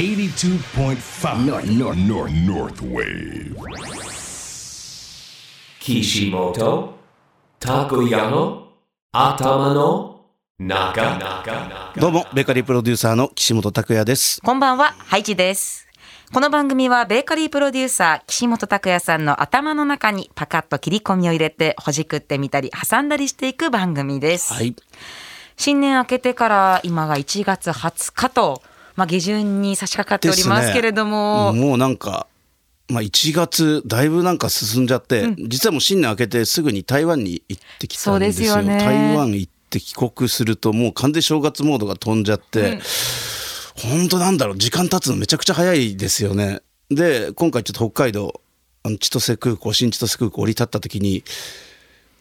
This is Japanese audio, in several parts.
82.5 North, North, North, North Wave. Kishimoto Takuya 頭の中どうも、ベーカリープロデューサーの岸本拓也です。こんばんは、ハイジです。この番組はベーカリープロデューサー岸本拓也さんの頭の中にパカッと切り込みを入れてほじくってみたり挟んだりしていく番組です。はい。新年明けてから今が1月20日と、まあ、下旬に差し掛かっておりますけれども、もうなんか、まあ1月、だいぶなんか進んじゃって、実はもう新年明けてすぐに台湾に行ってきたんですよ。そうですよね。台湾行って帰国すると、もう完全に正月モードが飛んじゃって、本当なんだろう、時間経つのめちゃくちゃ早いですよね。で、今回ちょっと北海道、あの千歳空港、新千歳空港降り立った時に、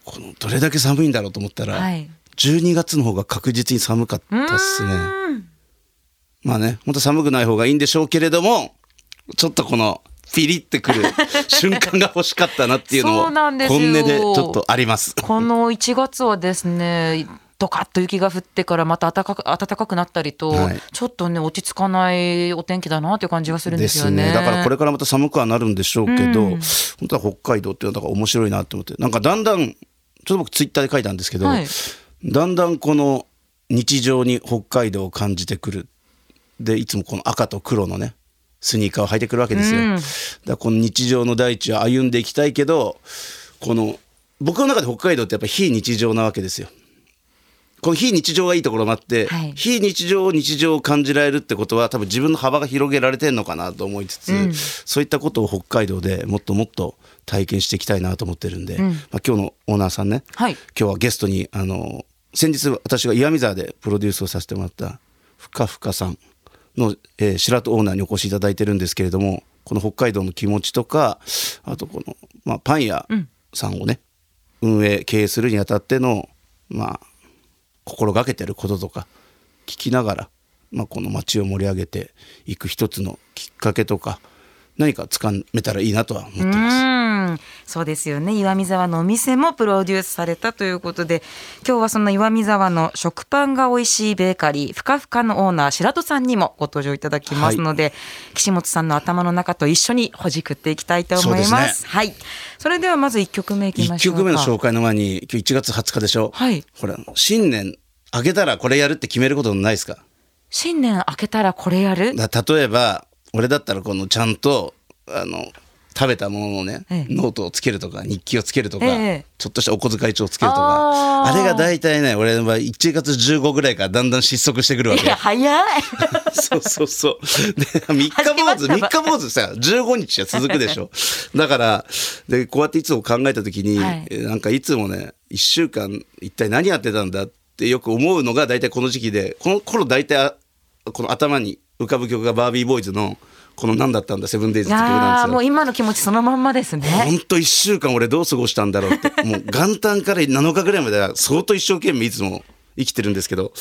このどれだけ寒いんだろうと思ったら、はい。12月の方が確実に寒かったっすね。まあね、本当寒くない方がいいんでしょうけれども、ちょっとこの、ピリってくる 瞬間が欲しかったなっていうのも、そうなんですよ。本音でちょっとあります。この1月はですね、ドカッと雪が降ってからまた暖かく暖かくなったりと、はい。ちょっとね落ち着かないお天気だなという感じがするんですよね。だからこれからまた寒くはなるんでしょうけど、うん。本当は北海道っていうのは面白いなと思ってなんかだんだんちょっと僕ツイッターで書いたんですけど、はい。だんだんこの日常に北海道を感じてくるでいつもこの赤と黒のねスニーカーを履いてくるわけですよ、うん。だからこの日常の大地を歩んでいきたいけどこの僕の中で北海道ってやっぱ非日常なわけですよ。この非日常がいいところもあって、はい。非日常を日常を感じられるってことは多分自分の幅が広げられてるのかなと思いつつ、うん。そういったことを北海道でもっともっと体験していきたいなと思ってるんで、うん。まあ、今日のオーナーさんね、はい。今日はゲストにあの先日私が岩見沢でプロデュースをさせてもらったふかふかさんの、えー白戸オーナーにお越しいただいてるんですけれどもこの北海道の気持ちとかあとこの、まあ、パン屋さんをね、運営経営するにあたってのまあ心がけてることとか聞きながら、まあ、この街を盛り上げていく一つのきっかけとか何かつかめたらいいなとは思ってます。うん。そうですよね。岩見沢のお店もプロデュースされたということで今日はその岩見沢の食パンが美味しいベーカリーふかふかのオーナー白戸さんにもご登場いただきますので、岸本さんの頭の中と一緒にほじくっていきたいと思います。すはい。それではまず1曲目いき一ましょうか。曲目の紹介の前に今日1月20日でしょ、はい。ほら新年明けたらこれやるって決めることないですか？新年明けたらこれやる？だ例えば俺だったらこのちゃんとあの食べたもののね、ええ。ノートをつけるとか日記をつけるとか、ええ。ちょっとしたお小遣い帳をつけるとかあれが大体ね俺は1月15ぐらいからだんだん失速してくるわけいや早い。そうそうそう。で、3日坊主、始まった3日坊主さ、15日は続くでしょ。だから、で、こうやっていつも考えたときに、はい。えなんかいつもね、1週間一体何やってたんだってよく思うのが大体この時期で、この頃大体あこの頭に浮かぶ曲がバービーボーイズの、この何だったんだ、セブンデイズいって曲なんですよ。今の気持ちそのまんまですねほんと1週間俺どう過ごしたんだろうって、もう元旦から7日ぐらいまでは相当一生懸命いつも生きてるんですけど、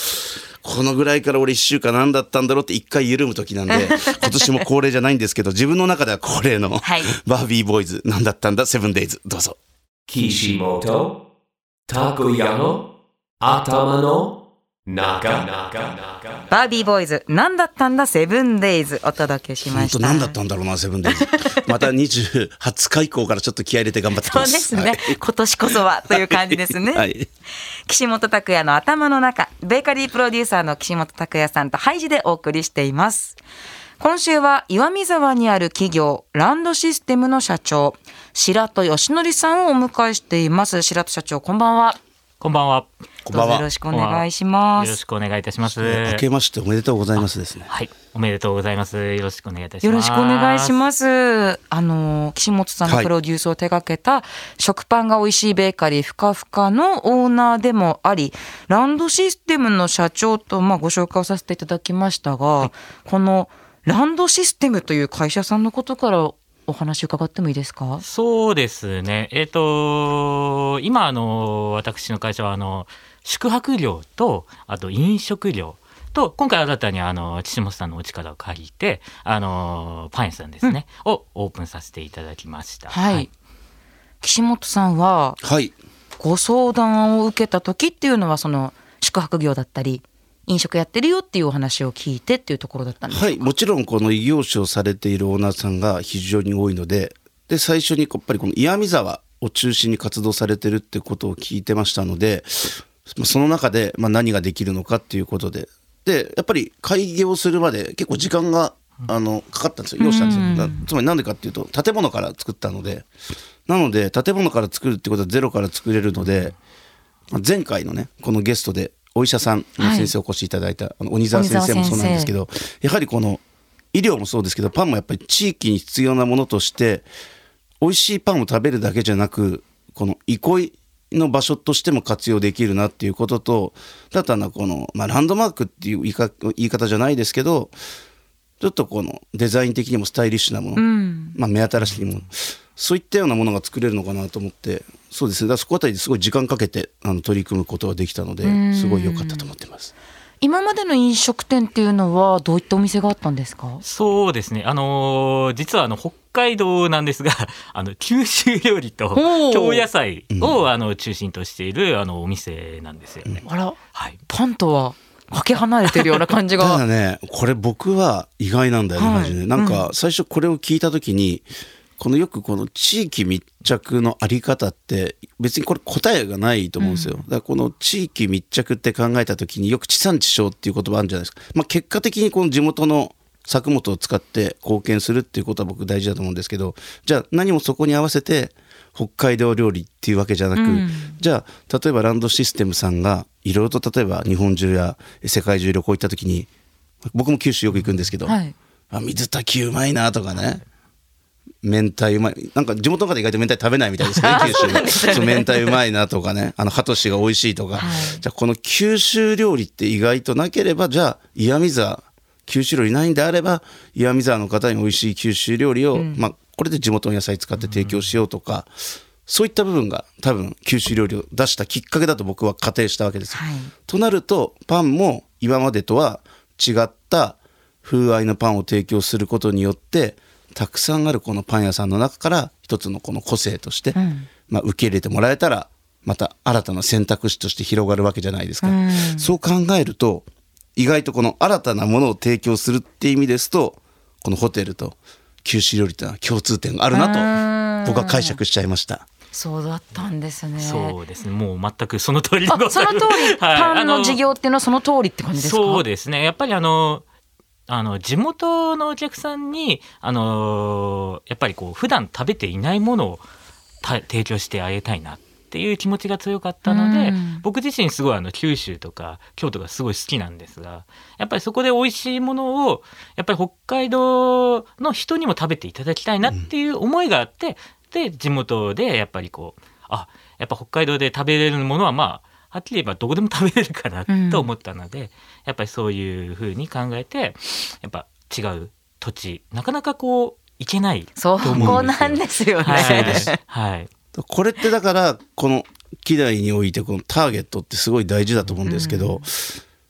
このぐらいから俺1週間何だったんだろうって一回緩む時なんで、今年も恒例じゃないんですけど、自分の中では恒例のはいバービーボーイズ何だったんだ、セブンデイズ、どうぞ。Kishimoto Takuya 頭の中バービーボーイズ何だったんだ？セブンデイズ。お届けしま本当した何だったんだろうな、セブンデイズ。また20、20日以降からちょっと気合い入れて頑張ってきそうま。ですすね、今年こそはという感じですね、はい。岸本拓也の頭の中ベーカリープロデューサーの岸本拓也さんとハイジでお送りしています。今週は岩見沢にある企業ランドシステムの社長白戸義則さんをお迎えしています。白戸社長こんばんは。こんばんは。こんばんはどうぞよろしくお願いしますよろしくお願いいたします。明けましておめでとうございますですね。はい、おめでとうございます。よろしくお願いいたします。よろしくお願いします。あの岸本さんのプロデュースを手掛けた、食パンが美味しいベーカリーふかふかのオーナーでもあり、ランドシステムの社長とまあご紹介をさせていただきましたが、このランドシステムという会社さんのことからお話伺ってもいいですか？そうですね。えっ、と今あの私の会社はあの宿泊業とあと飲食業と今回新たにあの岸本さんのお力を借りてあのパン屋さんですね、をオープンさせていただきました。はい。岸本さんははい。ご相談を受けた時っていうのはその宿泊業だったり飲食やってるよっていうお話を聞いてっていうところだったんですか？はいもちろんこの異業種をされているオーナーさんが非常に多いのでで最初にやっぱりこの岩見沢を中心に活動されてるってことを聞いてましたのでまあその中でまあ何ができるのかっていうことで。でやっぱり開業するまで結構時間があのかかったんですよ。要したんですよだつまりなんでかっていうと建物から作ったので。なので建物から作るってことはゼロから作れるのでまあ前回のねこのゲストでお医者さんの先生お越しいただいた、あの鬼沢先生もそうなんですけどやはりこの医療もそうですけどパンもやっぱり地域に必要なものとして美味しいパンを食べるだけじゃなくこの憩いの場所としても活用できるなっていうこととだったらこの、まあ、ランドマークっていう言いか言い方じゃないですけどちょっとこのデザイン的にもスタイリッシュなもの、まあ、目新しいものそういったようなものが作れるのかなと思ってそうですね。そこあたりですごい時間かけてあの取り組むことができたのですごい良かったと思ってます。今までの飲食店っていうのはどういったお店があったんですか？そうですね。あのー実はあの北海道なんですが、あの九州料理と京野菜を、あの中心としているあのお店なんですよね。あら。はい。パンとはかけ離れてるような感じ ただがねこれ僕は意外なんだよね、はい。マジで。なんか最初これを聞いた時にこのよくこの地域密着のあり方って別にこれ答えがないと思うんですよ、だからこの地域密着って考えた時によく地産地消っていう言葉あるんじゃないですか、まあ、結果的にこの地元の作物を使って貢献するっていうことは僕大事だと思うんですけどじゃあ何もそこに合わせて北海道料理っていうわけじゃなく、うん。じゃあ例えばランドシステムさんがいろいろと例えば日本中や世界中旅行行った時に僕も九州よく行くんですけど、はい。あ水炊きうまいなとかね明太うまいなんか地元の方意外と明太食べないみたいですね九州そう明太うまいなとかねあのハトシが美味しいとか、はい。じゃあこの九州料理って意外となければじゃあ岩見沢九州料理ないんであれば岩見沢の方に美味しい九州料理を、まあ、これで地元の野菜使って提供しようとか、そういった部分が多分九州料理を出したきっかけだと僕は仮定したわけですよ。はい。となるとパンも今までとは違った風合いのパンを提供することによってたくさんあるこのパン屋さんの中から一つのこの個性として、んまあ、受け入れてもらえたらまた新たな選択肢として広がるわけじゃないですか、うんそう考えると意外とこの新たなものを提供するっていう意味ですとこのホテルと九州料理っていうのは共通点があるなと僕は解釈しちゃいました。そうだったんですねそうですね。もう全くその通りであございます。その通り、はいパンのあ事業っていうのはその通りって感じですか？そうですね。やっぱりあの、あの地元のお客さんにあのやっぱりこう普段食べていないものをた提供してあげたいなっていう気持ちが強かったので、うん。僕自身すごいあの九州とか京都がすごい好きなんですがやっぱりそこで美味しいものをやっぱり北海道の人にも食べていただきたいなっていう思いがあって、で地元でやっぱりこうあやっぱ北海道で食べれるものはまあはっきり言えばどこでも食べれるかなと思ったので、やっぱりそういうふうに考えてやっぱ違う土地なかなかこう行けないそと思こうんですよ。なんですよね、はい、はい。これってだからこの希代においてこのターゲットってすごい大事だと思うんですけど、だか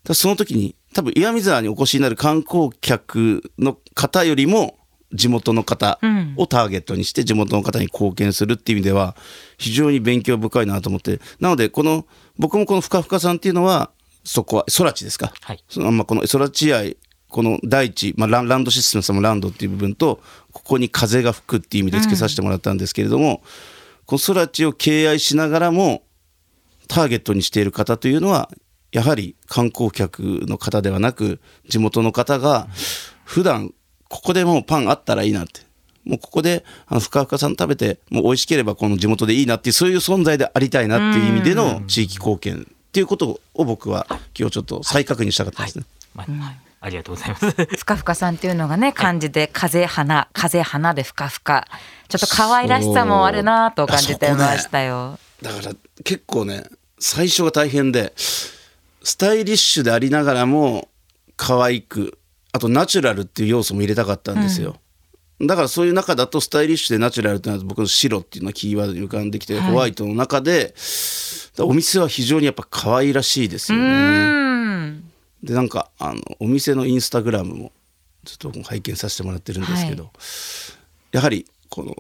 らその時に多分岩見沢にお越しになる観光客の方よりも地元の方うん。をターゲットにして地元の方に貢献するっていう意味では非常に勉強深いなと思って。なのでこの僕もこのふかふかさんっていうのはそこは空地ですか、はい。そのまあこの空地愛この大地、まあ、ランドシステムさんもランドっていう部分とここに風が吹くっていう意味で付けさせてもらったんですけれども、この空地を敬愛しながらもターゲットにしている方というのはやはり観光客の方ではなく地元の方が普段ここでもうパンあったらいいなって。もうここであのふかふかさん食べてもう美味しければこの地元でいいなっていうそういう存在でありたいなっていう意味での地域貢献っていうことを僕は今日ちょっと再確認したかったですね。まあはい。ありがとうございます。ふかふかさんっていうのがね漢字で風花風花でふかふかちょっと可愛らしさもあるなと感じてましたよ、だから結構ね最初が大変でスタイリッシュでありながらも可愛くあとナチュラルっていう要素も入れたかったんですよ、だからそういう中だとスタイリッシュでナチュラルっていうのは僕の白っていうのがキーワードに浮かんできて、ホワイトの中でお店は非常にやっぱ可愛らしいですようねん。でなんかあのお店のインスタグラムもちょっと拝見させてもらってるんですけど、やはりこの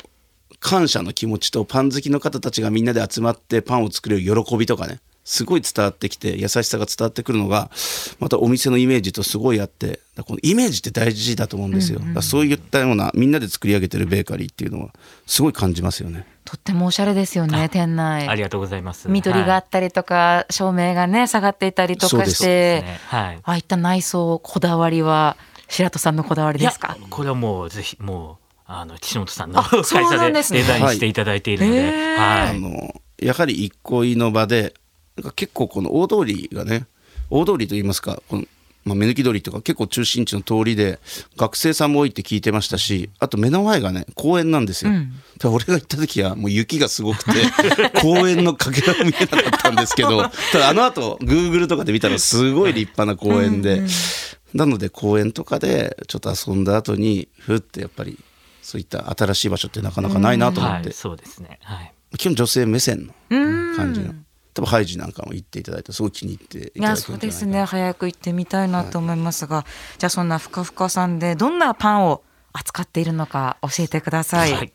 感謝の気持ちとパン好きの方たちがみんなで集まってパンを作れる喜びとかねすごい伝わってきて優しさが伝わってくるのがまたお店のイメージとすごいあってこのイメージって大事だと思うんですよ、だからそういったようなみんなで作り上げてるベーカリーっていうのはすごい感じますよね。とってもおしゃれですよね店内。ありがとうございます。緑があはいったりとか、照明がね下がっていたりとかしそうですて、ね。はい。ああいった内装こだわりは白戸さんのこだわりですか？これはもうぜひもうあの岸本さんのあ会そうな社でんですね。デザインしていただいているので、はい。へー。はい。あのやはり憩いの場でなんか結構この大通りがね大通りといいますかこの、まあ、目抜き通りとか結構中心地の通りで学生さんも多いって聞いてましたしあと目の前がね公園なんですよ、うん。で俺が行った時はもう雪がすごくて 公園のかけらも見えなかったんですけどただあの後 Google とかで見たらすごい立派な公園で、なので公園とかでちょっと遊んだ後にふってやっぱりそういった新しい場所ってなかなかないなと思って、はい、そうですね。はい。基本女性目線のうん感じの多分ハイジなんかも行っていただいてすごい気に入っていただけやそうでるんじゃないかなすね早く行ってみたいなと思いますが、じゃあそんなふかふかさんでどんなパンを扱っているのか教えてください。はい。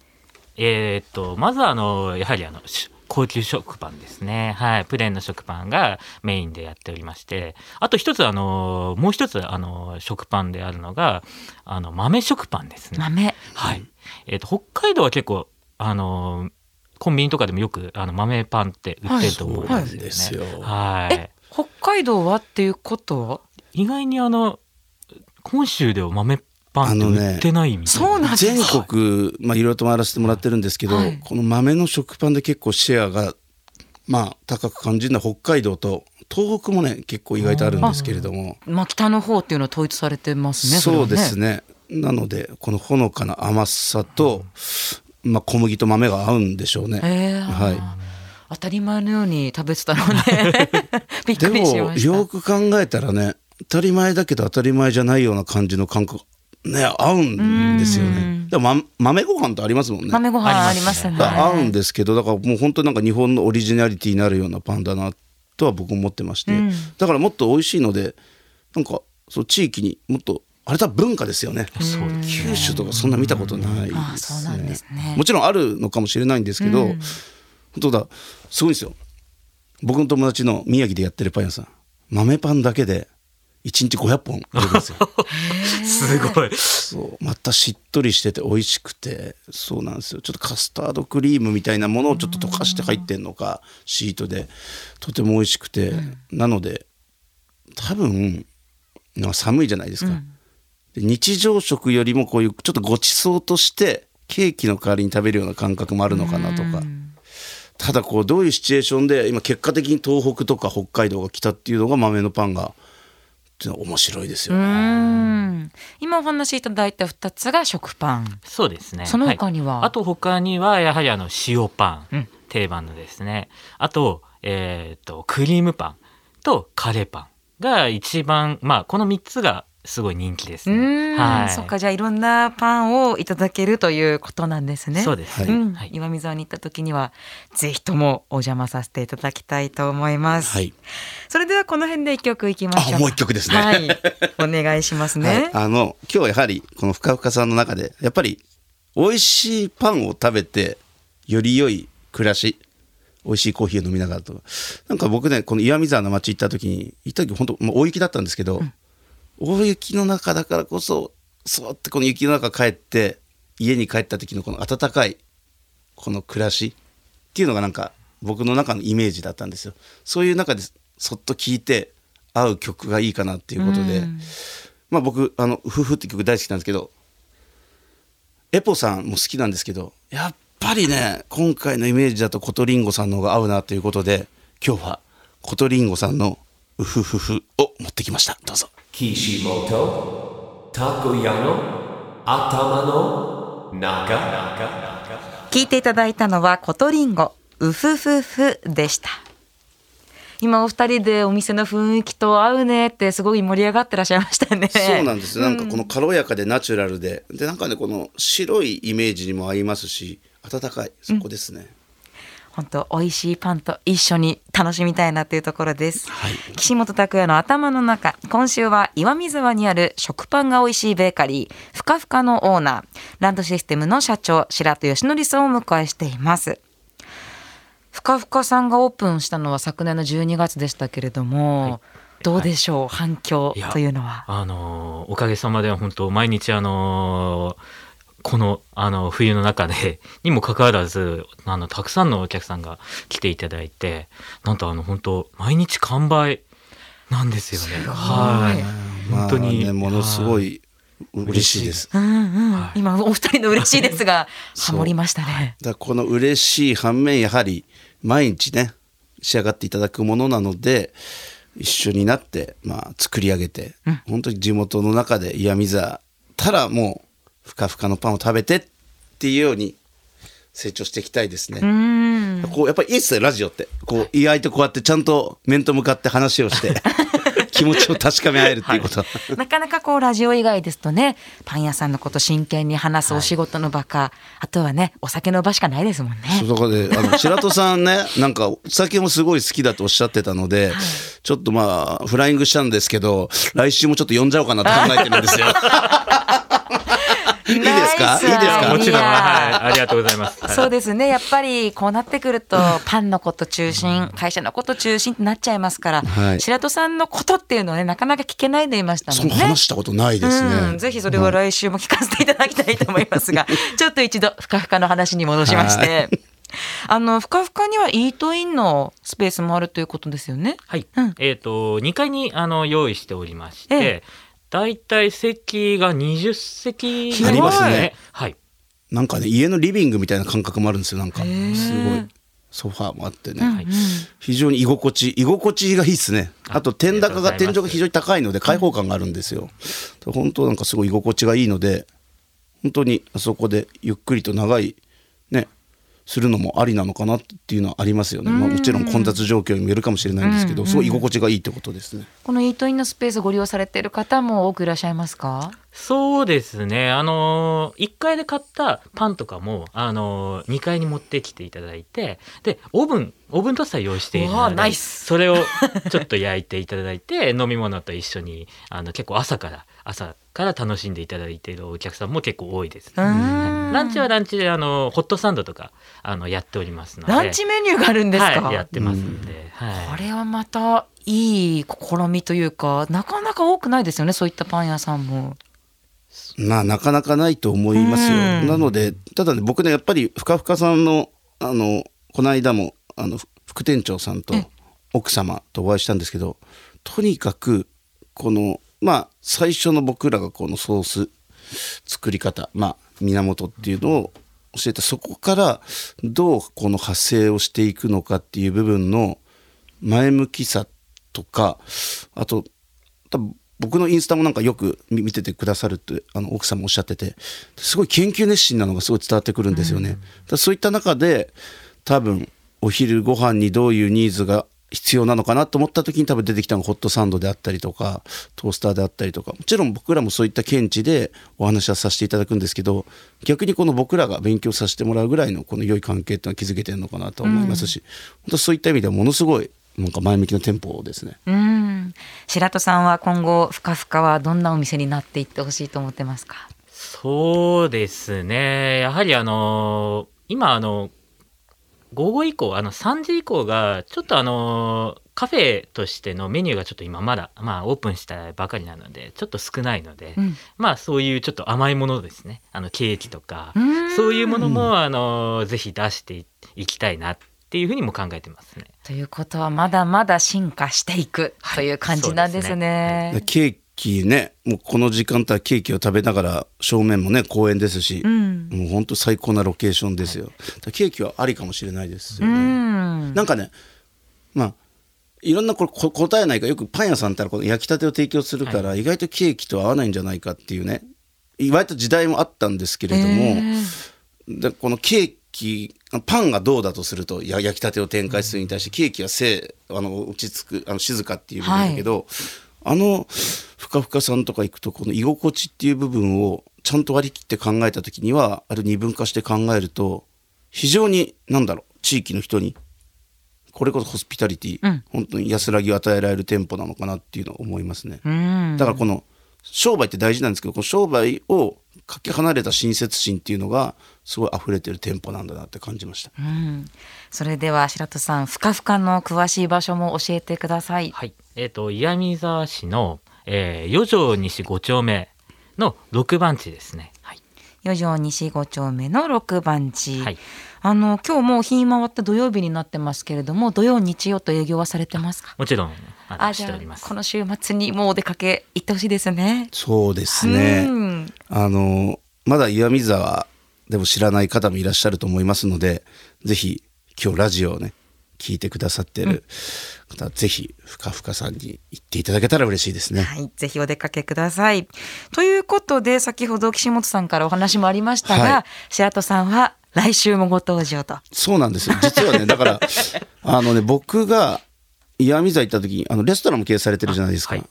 えーっとまずはあのやはりあの高級食パンですね。はい。プレーンの食パンがメインでやっておりまして、あと一つあのもう一つあの食パンであるのがあの豆食パンですね。豆はい。えーっと北海道は結構あのコンビニとかでもよくあの豆パンって売ってると思うんはいですよね。そうなんですよはい。え北海道はっていうことは意外にあの本州では豆パンって売ってないみたいな。そうなんです全国まあいろいろと回らせてもらってるんですけど、はいこの豆の食パンで結構シェアがまあ高く感じるのは北海道と東北もね結構意外とあるんですけれどもまあ北の方っていうのは統一されてますね。そうですねなのでこのほのかな甘さと、まあ、小麦と豆が合うんでしょうね。えーはい当たり前のように食べてたので びっでくりしもました。よく考えたらね当たり前だけど当たり前じゃないような感じの感覚ね合うんですよね。でも、ま、豆ご飯とありますもんね。豆ご飯ありますね。合うんですけどだからもう本当になんか日本のオリジナリティになるようなパンだなとは僕も思ってまして、うんだからもっと美味しいのでなんかそう地域にもっとあれ多分文化ですよね。九州とかそんな見たことないですね。もちろんあるのかもしれないんですけど、うん。本当だすごいですよ。僕の友達の宮城でやってるパン屋さん。豆パンだけで1日500本売れるんですよ。すごい。そう。またしっとりしてて美味しくて。そうなんですよ。ちょっとカスタードクリームみたいなものをちょっと溶かして入ってんのかシートで。とても美味しくて、なので多分まあ寒いじゃないですか、で日常食よりもこういうちょっとごちそうとしてケーキの代わりに食べるような感覚もあるのかなとか、ただこうどういうシチュエーションで今結果的に東北とか北海道が来たっていうのが豆のパンがっていうのは面白いですようね。ん今お話しいただいた2つが食パン。そうですね。その他には？はいあと他にはやはりあの塩パン、うん定番のですね。あとえっ、とクリームパンとカレーパンが一番まあこの三つがすごい人気ですうね。ん、はい。そっかじゃあいろんなパンをいただけるということなんですね。そうです。はい岩見沢に行った時にはぜひともお邪魔させていただきたいと思います。はいそれではこの辺で一曲いきましょう。あもう一曲ですねはい、お願いしますね。はい、あの今日はやはりこのふかふかさんの中でやっぱり美味しいパンを食べてより良い暮らし美味しいコーヒーを飲みながらとかなんか僕ねこの岩見沢の町行った時に行った時本当、まあ、大雪だったんですけど、大雪の中だからこそそってこの雪の中帰って家に帰った時のこの温かいこの暮らしっていうのがなんか僕の中のイメージだったんですよ。そういう中でそっと聴いて合う曲がいいかなっていうことで、うん。まあ僕あの「夫婦」って曲大好きなんですけどエポさんも好きなんですけどやっぱりね今回のイメージだとコトリンゴさんの方が合うなということで今日はコトリンゴさんの「うふふふ」を持ってきました。どうぞ。Kishimoto Takoyano Atama no Naga. 聞いていただいたのはコトリンゴウフフフでした。今お二人でお店の雰囲気と合うねってすごい盛り上がってらっしゃいましたね。そうなんですなんかこの軽やかでナチュラルで。でなんかねこの白いイメージにも合いますし温かい。そこですね、本当美味しいパンと一緒に楽しみたいなっていうところです。はい岸本拓也の頭の中今週は岩見沢にある食パンが美味しいベーカリーふかふかのオーナーランドシステムの社長白戸義則さんをお迎えしていますふかふかさんがオープンしたのは昨年の12月でしたけれども、どうでしょう、反響いやというのは。あのおかげさまで本当毎日あのこのあの冬の中で にもかかわらずあのたくさんのお客さんが来ていただいてなんとあの本当毎日完売なんですよね。はい。本当に、まあね、ものすごはい嬉しいです。うんうんはい今お二人の嬉しいですが ハモりましたね。だこの嬉しい反面やはり毎日ね仕上がっていただくものなので一緒になって、まあ、作り上げて、本当に地元の中で岩見沢たらもうふかふかのパンを食べてっていうように成長していきたいですね。うん。こうやっぱりいいっすよラジオって。こう意外とこうやってちゃんと面と向かって話をして 気持ちを確かめ合えるっていうこと。は、なかなかこうラジオ以外ですとねパン屋さんのこと真剣に話すお仕事の場か、あとはねお酒の場しかないですもんね。そうだあの 白戸さんね、なんかお酒もすごい好きだとおっしゃってたので、ちょっとまあフライングしたんですけど、来週もちょっと呼んじゃおうかなと考えてるんですよ。いいですか？いいですか？もちろん、はい、ありがとうございます。はい。そうですね。やっぱりこうなってくるとパンのこと中心会社のこと中心ってなっちゃいますから、はい。白戸さんのことっていうのはねなかなか聞けないでいましたそもんね。の話したことないですうん、ね。ぜひそれは来週も聞かせていただきたいと思いますが、ちょっと一度ふかふかの話に戻しまして、あのふかふかにはイートインのスペースもあるということですよね？はい、うん。えっ、と2階にあの用意しておりましえて、だいたい席が20席ありますね。はい。なんかね家のリビングみたいな感覚もあるんですよ。なんかすごいソファーもあってね。はい非常に居心地居心地がいいですねあと天高が天井が非常に高いので開放感があるんですよ、本当なんかすごい居心地がいいので本当にあそこでゆっくりと長いねするのもありなのかなっていうのはありますよね、まあ、もちろん混雑状況にもよるかもしれないんですけどすごい居心地がいいってことですね。このイートインのスペースご利用されている方も多くいらっしゃいますか？そうですね。あのー、1階で買ったパンとかも、あのー、2階に持ってきていただいて、で、オーブン、オーブントースター用意しているので、ナイス。それをちょっと焼いていただいて、飲み物と一緒に、あの、結構朝から、朝から楽しんでいただいているお客さんも結構多いですね。ランチはランチで、あの、ホットサンドとか、あの、やっておりますので。ランチメニューがあるんですか、はい、やってますんで、はい。これはまたいい試みというかなかなか多くないですよねそういったパン屋さんも。まあなかなかないと思いますよ。うんなのでただね僕ねやっぱりふかふかさんのあのこの間もあの副店長さんと奥様とお会いしたんですけどとにかくこのまあ最初の僕らがこのソース作り方まあ源っていうのを教えてそこからどうこの派生をしていくのかっていう部分の前向きさとかあと多分僕のインスタもなんかよく見ててくださるってあの奥さんもおっしゃっててすごい研究熱心なのがすごい伝わってくるんですよね。だそういった中で多分お昼ご飯にどういうニーズが必要なのかなと思った時に多分出てきたのがホットサンドであったりとかトースターであったりとかもちろん僕らもそういった見地でお話はさせていただくんですけど逆にこの僕らが勉強させてもらうぐらいのこの良い関係っていうのは築けてるのかなと思いますし、本当そういった意味ではものすごいなんか前向きな店舗ですね。うん白戸さんは今後ふかふかはどんなお店になっていってほしいと思ってますか？そうですね。やはりあの今あの午後以降あの3時以降がちょっとあのカフェとしてのメニューがちょっと今まだまあオープンしたばかりなのでちょっと少ないので、うん。まあそういうちょっと甘いものですね。あのケーキとかうん。そういうものもあのぜひ出していきたいなっていうふうにも考えてますね。ということはまだまだ進化していくという感じなんですね。でケーキねもうこの時間帯はケーキを食べながら正面もね公園ですし、うん。もう本当最高なロケーションですよ、ケーキはありかもしれないですようね、ん。なんかねまあいろんなこれこ答えないからよくパン屋さんってのはこの焼きたてを提供するから、意外とケーキと合わないんじゃないかっていうね意外と時代もあったんですけれども、へーでこのケーキパンがどうだとするとや焼きたてを展開するに対してケーキは静あの落ち着くあの静かっていう部分だけど、あのふかふかさんとか行くとこの居心地っていう部分をちゃんと割り切って考えた時にはあれ二分化して考えると非常に何だろう地域の人にこれこそホスピタリティ、うん本当に安らぎを与えられる店舗なのかなっていうのを思いますね。うんだからこの商売って大事なんですけどこの商売をかけ離れた親切心っていうのがすごい溢れてる店舗なんだなって感じました。うん、それでは白戸さんふかふかの詳しい場所も教えてください。はい。えっ、と、岩見沢市の、えー、四条西5丁目の6番地ですね。はい。四条西5丁目の6番地、はいあの今日もう日回った土曜日になってますけれども土曜日曜と営業はされてますか？もちろん、あのあしておりますこ。の週末にもうお出かけ行ってほしいですね。そうですね。うんあのまだ岩見沢でも知らない方もいらっしゃると思いますのでぜひ今日ラジオをね聞いてくださってる方、ぜひふかふかさんに行っていただけたら嬉しいですね。はい、ぜひお出かけください。ということで先ほど岸本さんからお話もありましたが、はい白戸さんは来週もご登場と。そうなんですよ実はねだから あのね僕が岩見沢行った時にあのレストランも経営されてるじゃないですか、はい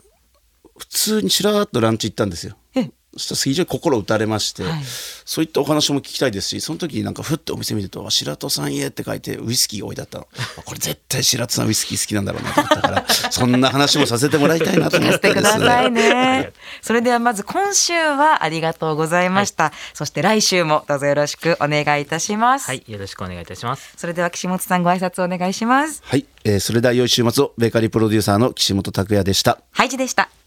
普通にしらーっとランチ行ったんですよえそしたら非常に心打たれまして、はいそういったお話も聞きたいですしその時になんかふってお店見ると「白戸さん家」って書いてウイスキーが置いてあったのあ これ絶対白戸さんウイスキー好きなんだろうなと思ったからそんな話もさせてもらいたいなと思ってですくださいね。ね。それではまず今週はありがとうございました。そして来週もどうぞよろしくお願いいたします。はい。よろしくお願いいたします。それでは岸本さんご挨拶お願いします。はい、えーそれでは良い週末をベーカリープロデューサーの岸本拓也でした。ハイジでした。